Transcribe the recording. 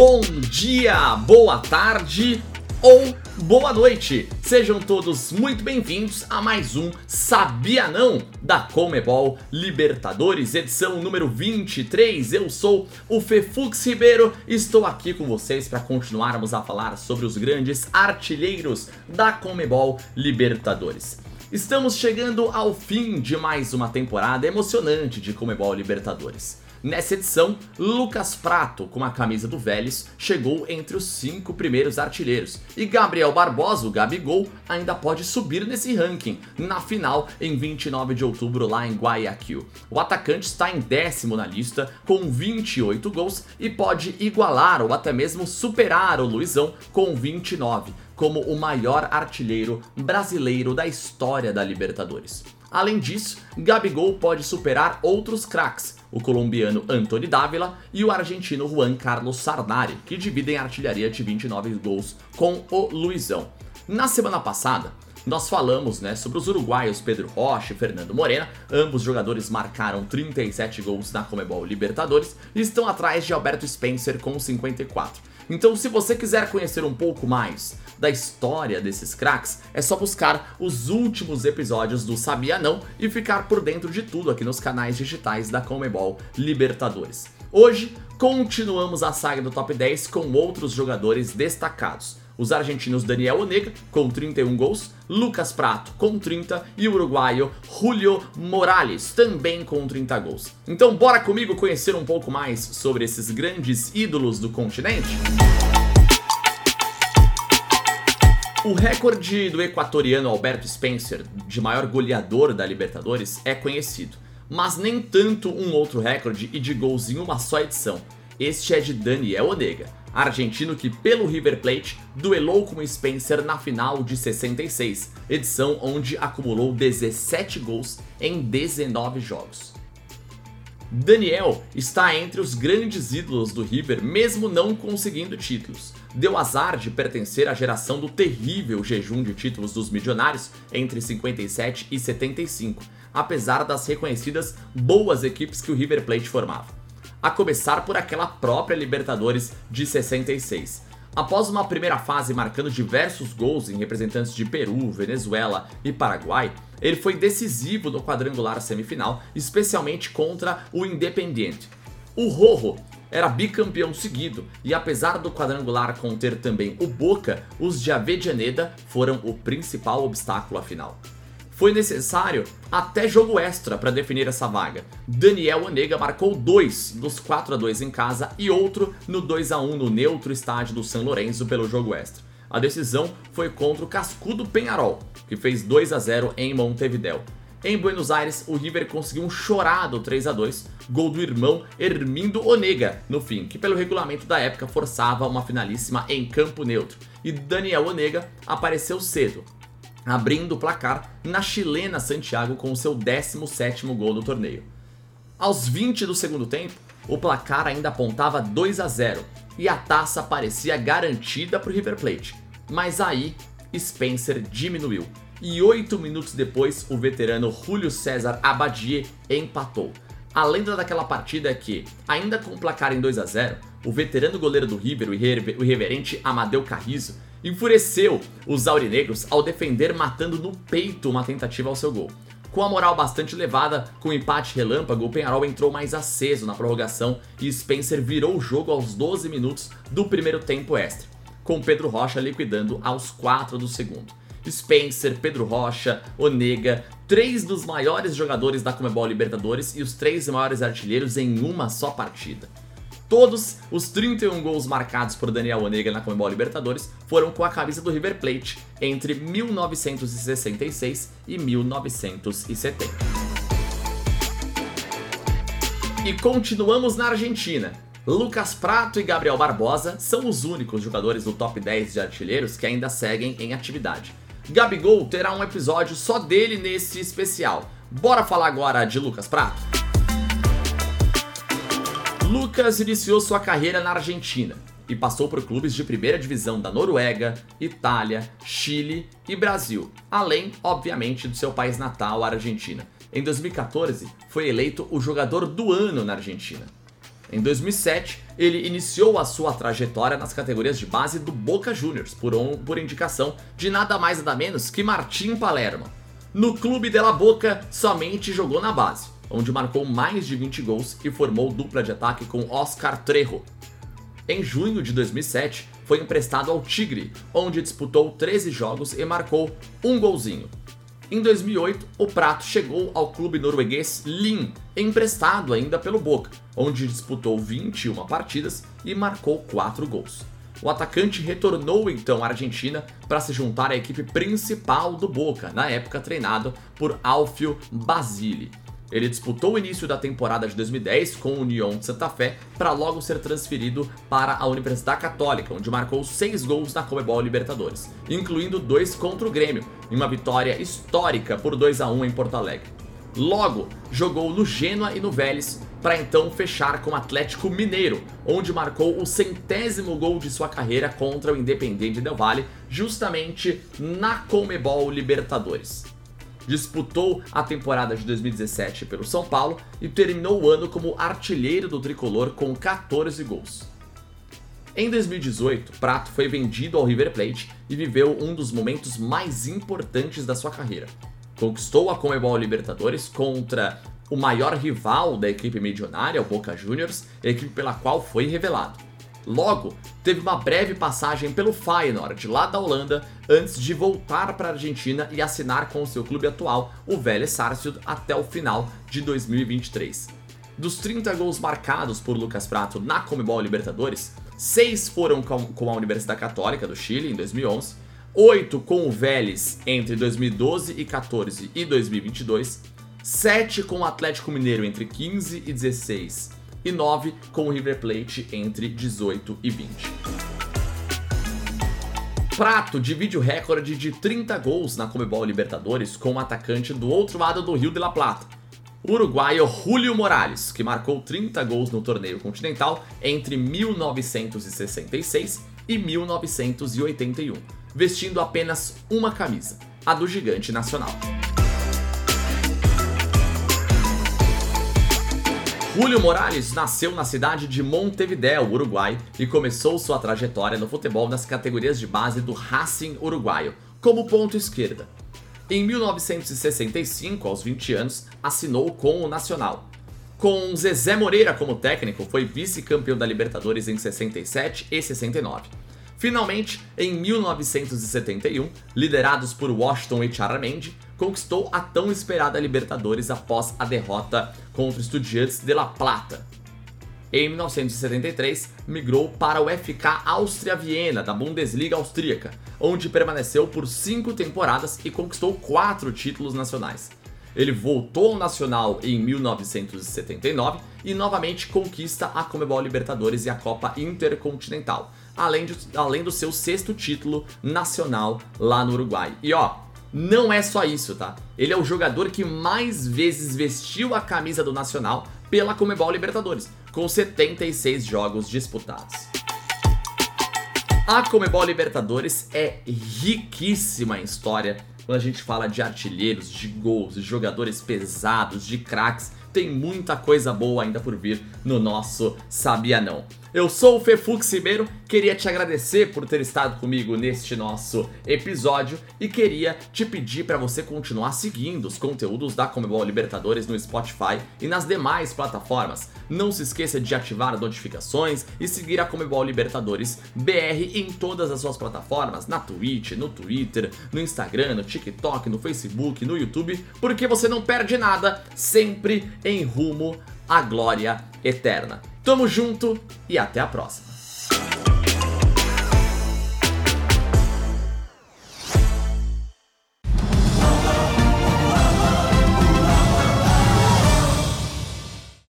bom dia, boa tarde ou boa noite. Sejam todos muito bem-vindos a mais um Sabia Não da Comebol Libertadores, edição número 23. Eu sou o Fefux Ribeiro, estou aqui com vocês para continuarmos a falar sobre os grandes artilheiros da Comebol Libertadores. Estamos chegando ao fim de mais uma temporada emocionante de Comebol Libertadores. Nessa edição, Lucas Prato, com a camisa do Vélez, chegou entre os cinco primeiros artilheiros. E Gabriel Barbosa, o Gabigol, ainda pode subir nesse ranking, na final em 29 de outubro lá em Guayaquil. O atacante está em décimo na lista, com 28 gols, e pode igualar ou até mesmo superar o Luizão com 29, como o maior artilheiro brasileiro da história da Libertadores. Além disso, Gabigol pode superar outros craques, o colombiano Anthony Dávila e o argentino Juan Carlos Sarnari, que dividem a artilharia de 29 gols com o Luizão. Na semana passada, nós falamos né, sobre os uruguaios Pedro Rocha e Fernando Morena, ambos jogadores marcaram 37 gols na Comebol Libertadores e estão atrás de Alberto Spencer com 54. Então, se você quiser conhecer um pouco mais da história desses craques, é só buscar os últimos episódios do Sabia Não e ficar por dentro de tudo aqui nos canais digitais da Comebol Libertadores. Hoje, continuamos a saga do top 10 com outros jogadores destacados os argentinos Daniel Onega, com 31 gols, Lucas Prato, com 30, e o uruguaio Julio Morales, também com 30 gols. Então, bora comigo conhecer um pouco mais sobre esses grandes ídolos do continente? O recorde do equatoriano Alberto Spencer, de maior goleador da Libertadores, é conhecido, mas nem tanto um outro recorde e de gols em uma só edição. Este é de Daniel Onega, argentino que, pelo River Plate, duelou com Spencer na final de 66, edição onde acumulou 17 gols em 19 jogos. Daniel está entre os grandes ídolos do River, mesmo não conseguindo títulos. Deu azar de pertencer à geração do terrível jejum de títulos dos milionários entre 57 e 75, apesar das reconhecidas boas equipes que o River Plate formava. A começar por aquela própria Libertadores de 66. Após uma primeira fase marcando diversos gols em representantes de Peru, Venezuela e Paraguai, ele foi decisivo no quadrangular semifinal, especialmente contra o Independiente. O Rojo era bicampeão seguido e apesar do quadrangular conter também o Boca, os de Avedianeda foram o principal obstáculo à final. Foi necessário até jogo extra para definir essa vaga. Daniel Onega marcou dois dos 4 a 2 em casa e outro no 2 a 1 no neutro estádio do San Lorenzo pelo jogo extra. A decisão foi contra o cascudo Penharol, que fez 2 a 0 em Montevideo. Em Buenos Aires, o River conseguiu um chorado 3 a 2, gol do irmão Hermindo Onega no fim, que pelo regulamento da época forçava uma finalíssima em campo neutro. E Daniel Onega apareceu cedo, abrindo o placar na chilena Santiago com o seu 17º gol do torneio. Aos 20 do segundo tempo, o placar ainda apontava 2 a 0 e a taça parecia garantida para o River Plate. Mas aí, Spencer diminuiu e 8 minutos depois o veterano Julio César Abadie empatou. A lenda daquela partida é que, ainda com o placar em 2 a 0, o veterano goleiro do River, o irreverente Amadeu Carrizo, enfureceu os aurinegros ao defender matando no peito uma tentativa ao seu gol. Com a moral bastante elevada, com o empate relâmpago, o Penharol entrou mais aceso na prorrogação e Spencer virou o jogo aos 12 minutos do primeiro tempo extra, com Pedro Rocha liquidando aos 4 do segundo. Spencer, Pedro Rocha, Onega, três dos maiores jogadores da Comebol Libertadores e os três maiores artilheiros em uma só partida. Todos os 31 gols marcados por Daniel Onega na Comebol Libertadores foram com a camisa do River Plate entre 1966 e 1970. E continuamos na Argentina. Lucas Prato e Gabriel Barbosa são os únicos jogadores do top 10 de artilheiros que ainda seguem em atividade. Gabigol terá um episódio só dele nesse especial. Bora falar agora de Lucas Prato? Lucas iniciou sua carreira na Argentina e passou por clubes de primeira divisão da Noruega, Itália, Chile e Brasil, além, obviamente, do seu país natal, a Argentina. Em 2014, foi eleito o jogador do ano na Argentina. Em 2007, ele iniciou a sua trajetória nas categorias de base do Boca Juniors, por, um, por indicação de nada mais nada menos que Martim Palermo. No Clube de la Boca, somente jogou na base, onde marcou mais de 20 gols e formou dupla de ataque com Oscar Trejo. Em junho de 2007, foi emprestado ao Tigre, onde disputou 13 jogos e marcou um golzinho. Em 2008, o Prato chegou ao clube norueguês Lyn, emprestado ainda pelo Boca, onde disputou 21 partidas e marcou 4 gols. O atacante retornou então à Argentina para se juntar à equipe principal do Boca, na época treinado por Alfio Basile. Ele disputou o início da temporada de 2010 com o União de Santa Fé para logo ser transferido para a Universidade Católica, onde marcou seis gols na Comebol Libertadores, incluindo dois contra o Grêmio, em uma vitória histórica por 2 a 1 em Porto Alegre. Logo, jogou no Genoa e no Vélez para então fechar com o Atlético Mineiro, onde marcou o centésimo gol de sua carreira contra o Independiente Del Valle, justamente na Comebol Libertadores disputou a temporada de 2017 pelo São Paulo e terminou o ano como artilheiro do tricolor com 14 gols. Em 2018, Prato foi vendido ao River Plate e viveu um dos momentos mais importantes da sua carreira. Conquistou a Comebol Libertadores contra o maior rival da equipe medionária, o Boca Juniors, equipe pela qual foi revelado. Logo, teve uma breve passagem pelo Feyenoord, lá da Holanda, antes de voltar para a Argentina e assinar com o seu clube atual, o Vélez Sarsfield, até o final de 2023. Dos 30 gols marcados por Lucas Prato na Comebol Libertadores, 6 foram com a Universidade Católica do Chile em 2011, 8 com o Vélez entre 2012 e 14 e 2022, 7 com o Atlético Mineiro entre 15 e 16 e 9 com o River Plate entre 18 e 20. Prato divide o recorde de 30 gols na Comebol Libertadores com o um atacante do outro lado do Rio de la Plata, o uruguaio Julio Morales, que marcou 30 gols no torneio continental entre 1966 e 1981, vestindo apenas uma camisa, a do Gigante Nacional. Julio Morales nasceu na cidade de Montevideo, Uruguai, e começou sua trajetória no futebol nas categorias de base do Racing Uruguaio, como ponto esquerda. Em 1965, aos 20 anos, assinou com o Nacional. Com Zezé Moreira como técnico, foi vice-campeão da Libertadores em 67 e 69. Finalmente, em 1971, liderados por Washington e Charamendi, conquistou a tão esperada Libertadores após a derrota contra o Estudiantes de La Plata. Em 1973, migrou para o FK Áustria Viena, da Bundesliga austríaca, onde permaneceu por cinco temporadas e conquistou quatro títulos nacionais. Ele voltou ao Nacional em 1979 e novamente conquista a Comebol Libertadores e a Copa Intercontinental, além, de, além do seu sexto título nacional lá no Uruguai. E ó, não é só isso, tá? Ele é o jogador que mais vezes vestiu a camisa do Nacional pela Comebol Libertadores, com 76 jogos disputados. A Comebol Libertadores é riquíssima em história quando a gente fala de artilheiros, de gols, de jogadores pesados, de craques. Tem muita coisa boa ainda por vir no nosso Sabia Não. Eu sou o Fefux Ribeiro, queria te agradecer por ter estado comigo neste nosso episódio e queria te pedir para você continuar seguindo os conteúdos da Comebol Libertadores no Spotify e nas demais plataformas. Não se esqueça de ativar as notificações e seguir a Comebol Libertadores BR em todas as suas plataformas, na Twitch, no Twitter, no Instagram, no TikTok, no Facebook, no YouTube, porque você não perde nada, sempre em rumo à glória eterna. Tamo junto e até a próxima.